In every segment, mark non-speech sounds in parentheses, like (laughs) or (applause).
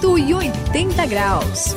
180 graus.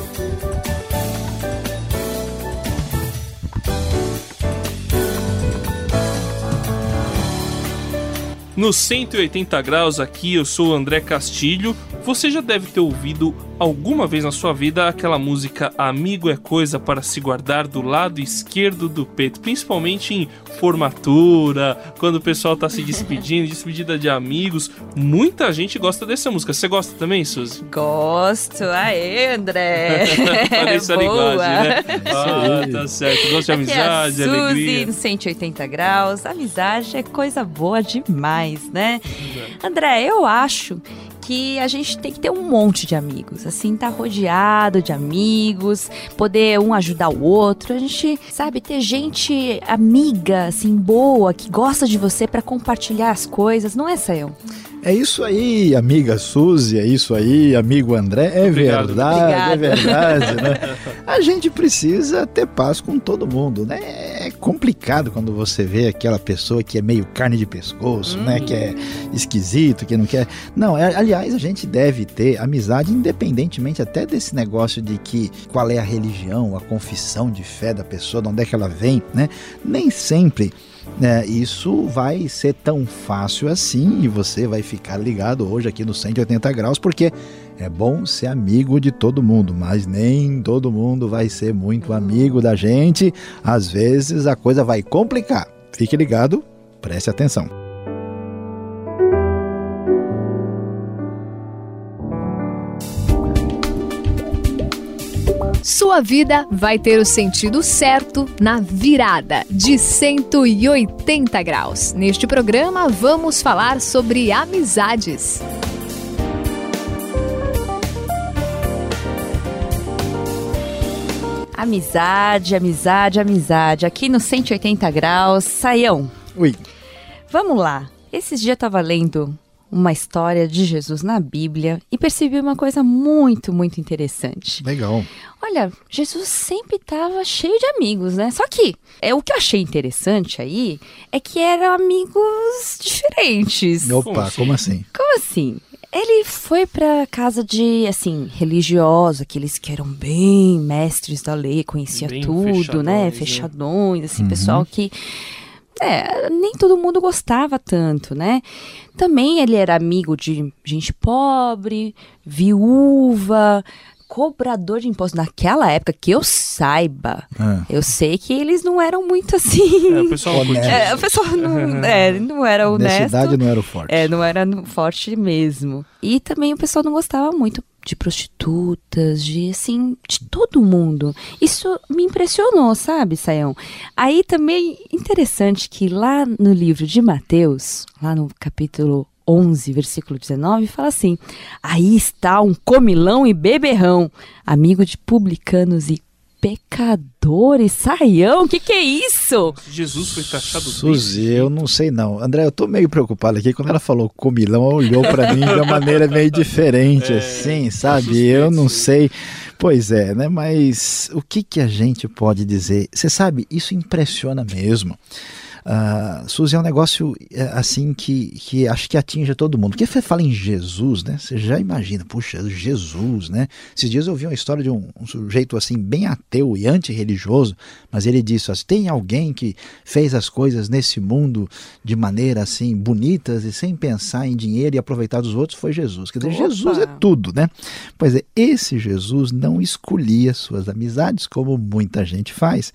No 180 graus aqui, eu sou o André Castilho. Você já deve ter ouvido alguma vez na sua vida aquela música Amigo é coisa para se guardar do lado esquerdo do peito, principalmente em formatura, quando o pessoal tá se (laughs) despedindo, despedida de amigos. Muita gente gosta dessa música. Você gosta também, Suzy? Gosto. Aê, André. (laughs) Parece a linguagem, né? (laughs) Ah, tá certo. Gosto de amizade, é a Suzy, alegria. no 180 graus. Amizade é coisa boa demais, né? André, eu acho que a gente tem que ter um monte de amigos, assim, tá rodeado de amigos, poder um ajudar o outro, a gente, sabe, ter gente amiga, assim, boa, que gosta de você pra compartilhar as coisas, não é, Sayão? É isso aí, amiga Suzy, é isso aí, amigo André, é Obrigado. verdade, é Obrigada. verdade, né? (laughs) A gente precisa ter paz com todo mundo, né? É complicado quando você vê aquela pessoa que é meio carne de pescoço, né? Que é esquisito, que não quer. Não, é- aliás, a gente deve ter amizade independentemente até desse negócio de que qual é a religião, a confissão de fé da pessoa, de onde é que ela vem, né? Nem sempre né, isso vai ser tão fácil assim e você vai ficar ligado hoje aqui no 180 graus, porque é bom ser amigo de todo mundo, mas nem todo mundo vai ser muito amigo da gente. Às vezes a coisa vai complicar. Fique ligado, preste atenção. Sua vida vai ter o sentido certo na virada de 180 graus. Neste programa, vamos falar sobre amizades. Amizade, amizade, amizade. Aqui no 180 graus. Saião, Ui, vamos lá. Esses dias eu tava lendo uma história de Jesus na Bíblia e percebi uma coisa muito, muito interessante. legal. Olha, Jesus sempre estava cheio de amigos, né? Só que é o que eu achei interessante aí é que eram amigos diferentes. Opa, Como como assim? Como assim? Ele foi pra casa de, assim, religiosa, aqueles que eram bem mestres da lei, conhecia Bem tudo, né? fechadões, né? Fechadões, assim, pessoal que. É, nem todo mundo gostava tanto, né? Também ele era amigo de gente pobre, viúva, cobrador de impostos. Naquela época, que eu saiba, Ah, eu sei que eles não eram muito assim. É, o pessoal Honesto. É, o pessoal não, é, não era honesto. Honestidade não era o forte. É, não era forte mesmo. E também o pessoal não gostava muito de prostitutas, de assim, de todo mundo. Isso me impressionou, sabe, Saião? Aí também interessante que lá no livro de Mateus, lá no capítulo 11, versículo 19, fala assim: Aí está um comilão e beberrão, amigo de publicanos e pecadores. Saião, o que que é isso? Jesus foi taxado Suzy, eu não sei não. André, eu tô meio preocupado aqui. Quando ela falou comilão, ela olhou pra mim de uma maneira meio (laughs) diferente, É, assim, sabe? Eu não sei. Pois é, né? Mas o que, que a gente pode dizer? Você sabe, isso impressiona mesmo. Ah, Suzy, é um negócio é, assim que, que acho que atinge todo mundo. Porque você fala em Jesus, né? Você já imagina, puxa, Jesus, né? Esses dias eu vi uma história de um, um sujeito assim, bem ateu e antirreligioso, mas ele disse assim: tem alguém que fez as coisas nesse mundo de maneira assim, bonitas e sem pensar em dinheiro e aproveitar dos outros, foi Jesus. Quer dizer, Opa! Jesus é tudo, né? Pois é, esse Jesus não escolhia suas amizades como muita gente faz,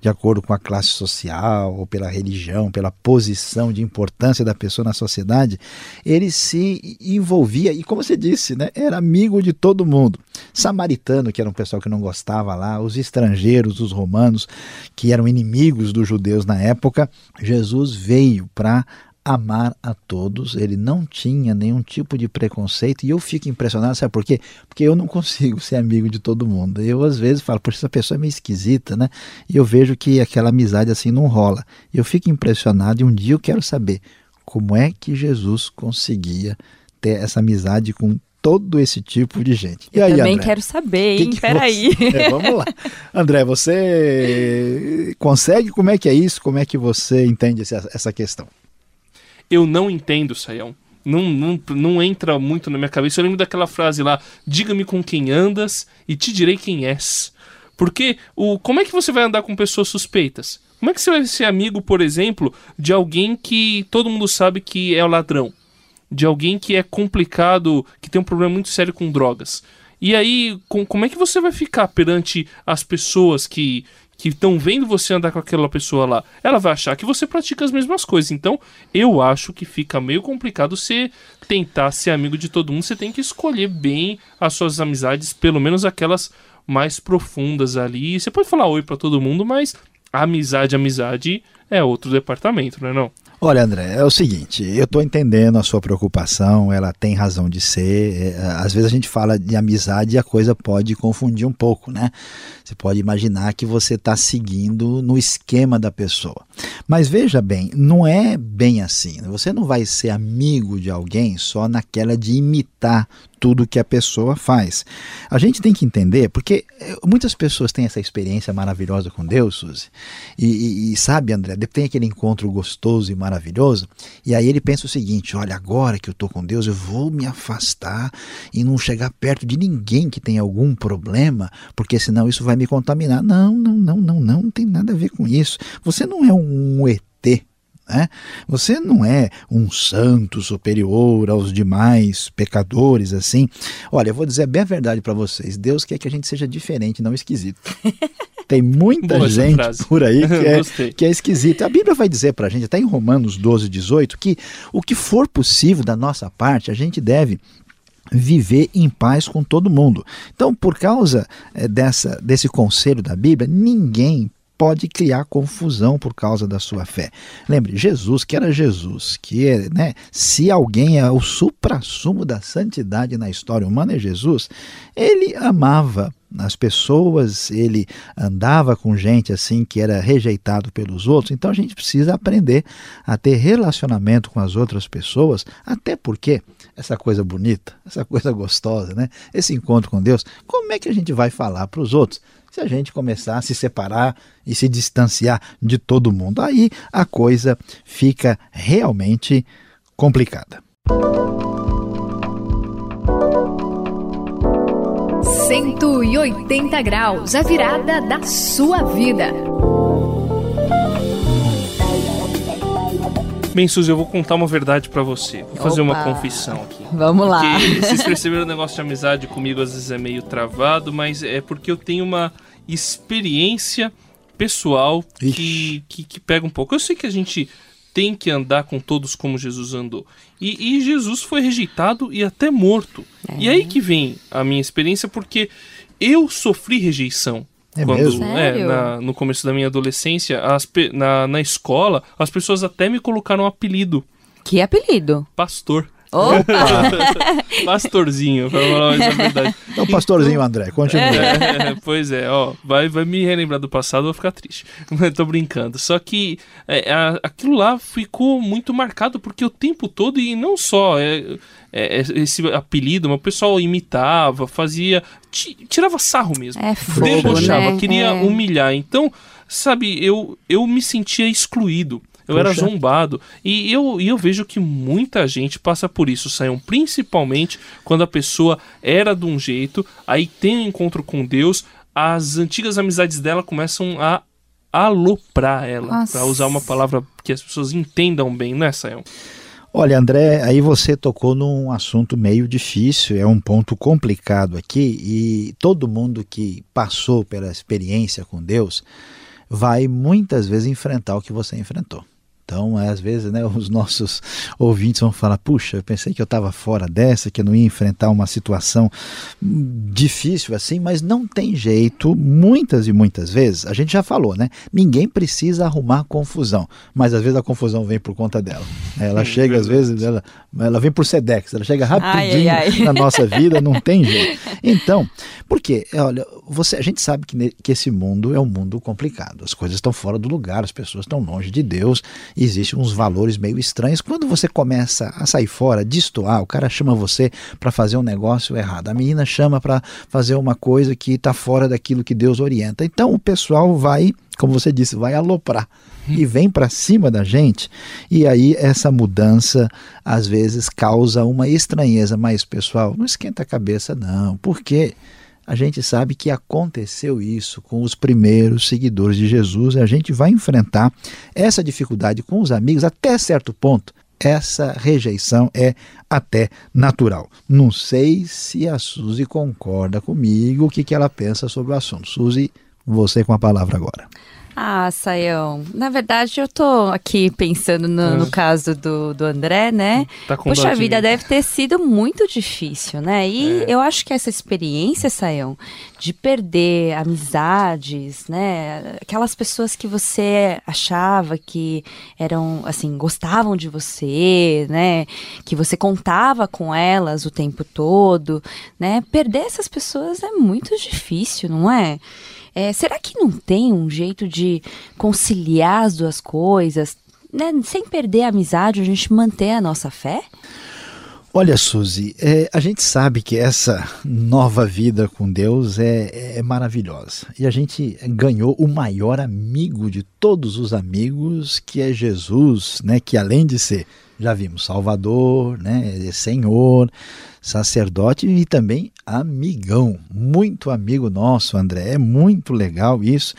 de acordo com a classe social ou pela religião, pela posição de importância da pessoa na sociedade, ele se envolvia e, como você disse, né, era amigo de todo mundo. Samaritano, que era um pessoal que não gostava lá, os estrangeiros, os romanos, que eram inimigos dos judeus na época, Jesus veio para amar a todos, ele não tinha nenhum tipo de preconceito e eu fico impressionado, sabe por quê? Porque eu não consigo ser amigo de todo mundo. Eu às vezes falo, poxa, essa pessoa é meio esquisita, né? E eu vejo que aquela amizade assim não rola. Eu fico impressionado e um dia eu quero saber como é que Jesus conseguia ter essa amizade com todo esse tipo de gente. E Eu aí, também André? quero saber, Que hein? que Peraí. você- É, vamos lá. André, você consegue? Como é que é isso? Como é que você entende essa questão? Eu não entendo, Saião. não, não, não entra muito na minha cabeça. Eu lembro daquela frase lá: diga-me com quem andas e te direi quem és. Porque o, como é que você vai andar com pessoas suspeitas? Como é que você vai ser amigo, por exemplo, de alguém que todo mundo sabe que é o ladrão? De alguém que é complicado, que tem um problema muito sério com drogas? E aí, com, como é que você vai ficar perante as pessoas que que estão vendo você andar com aquela pessoa lá? Ela vai achar que você pratica as mesmas coisas. Então, eu acho que fica meio complicado você tentar ser amigo de todo mundo. Você tem que escolher bem as suas amizades, pelo menos aquelas mais profundas ali. Você pode falar oi para todo mundo, mas amizade, amizade é outro departamento, não é não? Olha, André, é o seguinte, eu estou entendendo a sua preocupação, ela tem razão de ser. É, às vezes a gente fala de amizade e a coisa pode confundir um pouco, né? Você pode imaginar que você está seguindo no esquema da pessoa. Mas veja bem, não é bem assim. Você não vai ser amigo de alguém só naquela de imitar tudo que a pessoa faz. A gente tem que entender, porque eh, muitas pessoas têm essa experiência maravilhosa com Deus, Suzy, e, e, e sabe, André, tem aquele encontro gostoso e maravilhoso, e aí ele pensa o seguinte: olha, agora que eu estou com Deus, eu vou me afastar e não chegar perto de ninguém que tem algum problema, porque senão isso vai me contaminar. Não, não, não, não, não, não tem nada a ver com isso. Você não é um ET né? Você não é um santo superior aos demais pecadores, assim. Olha, eu vou dizer bem a verdade para vocês: Deus quer que a gente seja diferente, não esquisito. (laughs) Tem muita Boa gente por aí (laughs) que é, que é esquisita. A Bíblia vai dizer para a gente, até em Romanos 12, 18, que o que for possível da nossa parte, a gente deve viver em paz com todo mundo. Então, por causa é, dessa, desse conselho da Bíblia, ninguém pode criar confusão por causa da sua fé. Lembre, Jesus, que era Jesus, que né, se alguém é o supra-sumo da santidade na história humana é Jesus, ele amava as pessoas, ele andava com gente assim que era rejeitado pelos outros. Então a gente precisa aprender a ter relacionamento com as outras pessoas, até porque essa coisa bonita, essa coisa gostosa, né? Esse encontro com Deus, como é que a gente vai falar para os outros? Se a gente começar a se separar e se distanciar de todo mundo. Aí a coisa fica realmente complicada. Cento e oitenta graus, a virada da sua vida. Bem, Suzy, eu vou contar uma verdade para você. Vou fazer Opa. uma confissão aqui. Vamos lá. Porque (laughs) vocês perceberam o negócio de amizade comigo às vezes é meio travado, mas é porque eu tenho uma experiência pessoal que, que, que, pega um pouco. Eu sei que a gente tem que andar com todos como Jesus andou. E, e Jesus foi rejeitado e até morto. É. E aí que vem a minha experiência, porque eu sofri rejeição. É quando, mesmo? É, na, no começo da minha adolescência, as, na, na escola, as pessoas até me colocaram um apelido. Que apelido? Pastor. Opa! (laughs) pastorzinho, pra falar a (laughs) verdade. Então, pastorzinho então, André, continua. É, é, pois é, ó, vai, vai me relembrar do passado, eu vou ficar triste. (laughs) Tô brincando. Só que é, a, aquilo lá ficou muito marcado, porque o tempo todo, e não só é, é, é esse apelido, mas o pessoal imitava, fazia. tirava sarro mesmo. É fogo, debochava, né? queria é. humilhar. Então, sabe, eu, eu me sentia excluído. Eu Poxa. era zombado. E eu, e eu vejo que muita gente passa por isso, Saiam, principalmente quando a pessoa era de um jeito, aí tem um encontro com Deus, as antigas amizades dela começam a aloprar ela, para usar uma palavra que as pessoas entendam bem, né, Sayão? Olha, André, aí você tocou num assunto meio difícil, é um ponto complicado aqui, e todo mundo que passou pela experiência com Deus vai muitas vezes enfrentar o que você enfrentou. Então, às vezes, né, os nossos (laughs) ouvintes vão falar: puxa, eu pensei que eu estava fora dessa, que eu não ia enfrentar uma situação difícil assim, mas não tem jeito. Muitas e muitas vezes, a gente já falou, né? Ninguém precisa arrumar confusão, mas às vezes a confusão vem por conta dela. Ela (laughs) chega, às vezes, ela, ela vem por Sedex, ela chega rapidinho ai, ai, ai. na nossa vida, não tem (laughs) jeito. Então, por quê? Olha, você, a gente sabe que, que esse mundo é um mundo complicado, as coisas estão fora do lugar, as pessoas estão longe de Deus existem uns valores meio estranhos. Quando você começa a sair fora, destoar, o cara chama você para fazer um negócio errado, a menina chama para fazer uma coisa que está fora daquilo que Deus orienta. Então o pessoal vai, como você disse, vai aloprar e vem para cima da gente. E aí essa mudança às vezes causa uma estranheza, mas pessoal, não esquenta a cabeça não, porque a gente sabe que aconteceu isso com os primeiros seguidores de Jesus e a gente vai enfrentar essa dificuldade com os amigos até certo ponto. Essa rejeição é até natural. Não sei se a Suzy concorda comigo, o que, que ela pensa sobre o assunto. Suzy, você com a palavra agora. Ah, Saião, na verdade eu tô aqui pensando no, no é. caso do, do André, né? Tá com Poxa vida, deve ter sido muito difícil, né? E é. eu acho que essa experiência, Saião, de perder amizades, né? Aquelas pessoas que você achava que eram, assim, gostavam de você, né? Que você contava com elas o tempo todo, né? Perder essas pessoas é muito difícil, não é? É, será que não tem um jeito de conciliar as duas coisas, né? sem perder a amizade, a gente manter a nossa fé? Olha, Suzy, é, a gente sabe que essa nova vida com Deus é, é, maravilhosa. E a gente ganhou o maior amigo de todos os amigos, que é Jesus, né? Que além de ser, já vimos, Salvador, né? Senhor, sacerdote e também amigão, muito amigo nosso, André. É muito legal isso.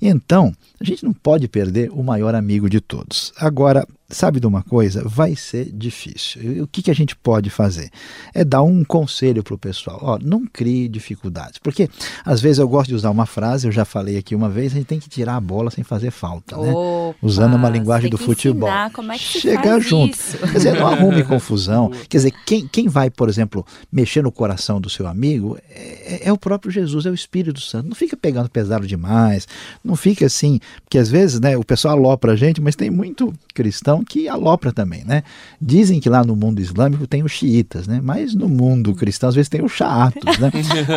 Então, a gente não pode perder o maior amigo de todos. Agora, sabe de uma coisa? Vai ser difícil. E o que, que a gente pode fazer? É dar um conselho para o pessoal. Ó, não crie dificuldades. Porque às vezes eu gosto de usar uma frase, eu já falei aqui uma vez, a gente tem que tirar a bola sem fazer falta, né? Usando uma linguagem do futebol. Como é que Chegar junto. Isso? Quer dizer, não (laughs) arrume confusão. Quer dizer, quem, quem vai, por exemplo, mexer no coração do seu amigo é, é o próprio Jesus, é o Espírito Santo. Não fica pegando pesado demais, não fica assim, porque às vezes né, o pessoal alopra a gente, mas tem muito cristão que alopra também, né? Dizem que lá no mundo islâmico tem os xiitas, né? Mas no mundo cristão às vezes tem os chaatos, né?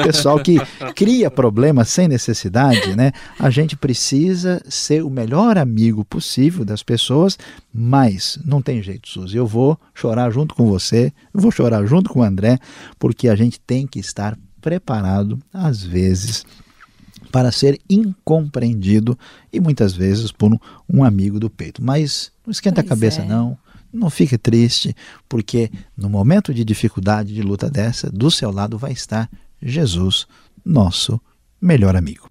Pessoal que cria problemas sem necessidade, né? A gente precisa ser o melhor amigo possível das pessoas, mas não tem jeito, Suzy. Eu vou chorar junto com você, eu vou chorar junto com o André, porque a gente tem que estar preparado, às vezes, para ser incompreendido e muitas vezes por um amigo do peito. Mas não esquenta pois a cabeça, é. não. Não fique triste, porque no momento de dificuldade, de luta dessa, do seu lado vai estar Jesus, nosso melhor amigo.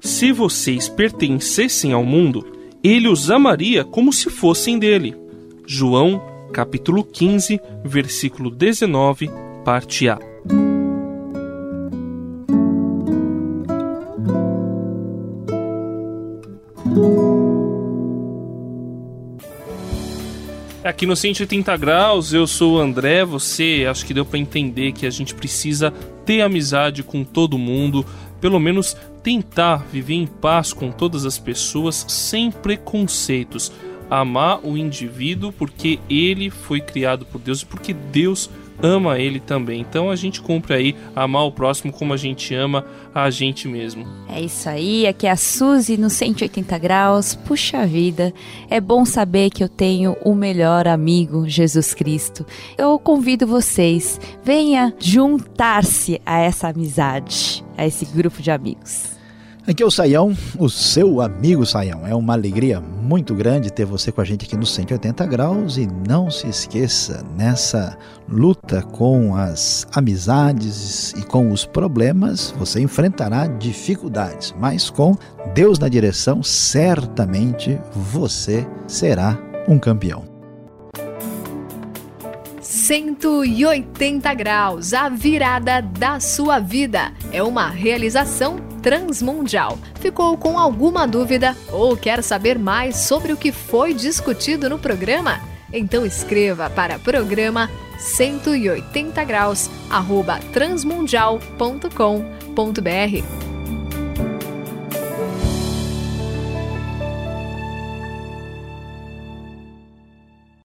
Se vocês pertencessem ao mundo, ele os amaria como se fossem dele. João capítulo 15, versículo 19, parte A. Aqui no 180 graus, eu sou o André. Você acho que deu para entender que a gente precisa ter amizade com todo mundo, pelo menos tentar viver em paz com todas as pessoas sem preconceitos amar o indivíduo porque ele foi criado por Deus e porque Deus ama ele também. Então a gente cumpre aí amar o próximo como a gente ama a gente mesmo. É isso aí, aqui é a Suzy no 180 graus. Puxa vida, é bom saber que eu tenho o melhor amigo, Jesus Cristo. Eu convido vocês, venha juntar-se a essa amizade, a esse grupo de amigos. Aqui é o Saião, o seu amigo Saião. É uma alegria muito grande ter você com a gente aqui no 180 graus e não se esqueça, nessa luta com as amizades e com os problemas, você enfrentará dificuldades, mas com Deus na direção, certamente você será um campeão. 180 graus, a virada da sua vida. É uma realização transmundial. Ficou com alguma dúvida ou quer saber mais sobre o que foi discutido no programa? Então escreva para programa 180 graus transmundial.com.br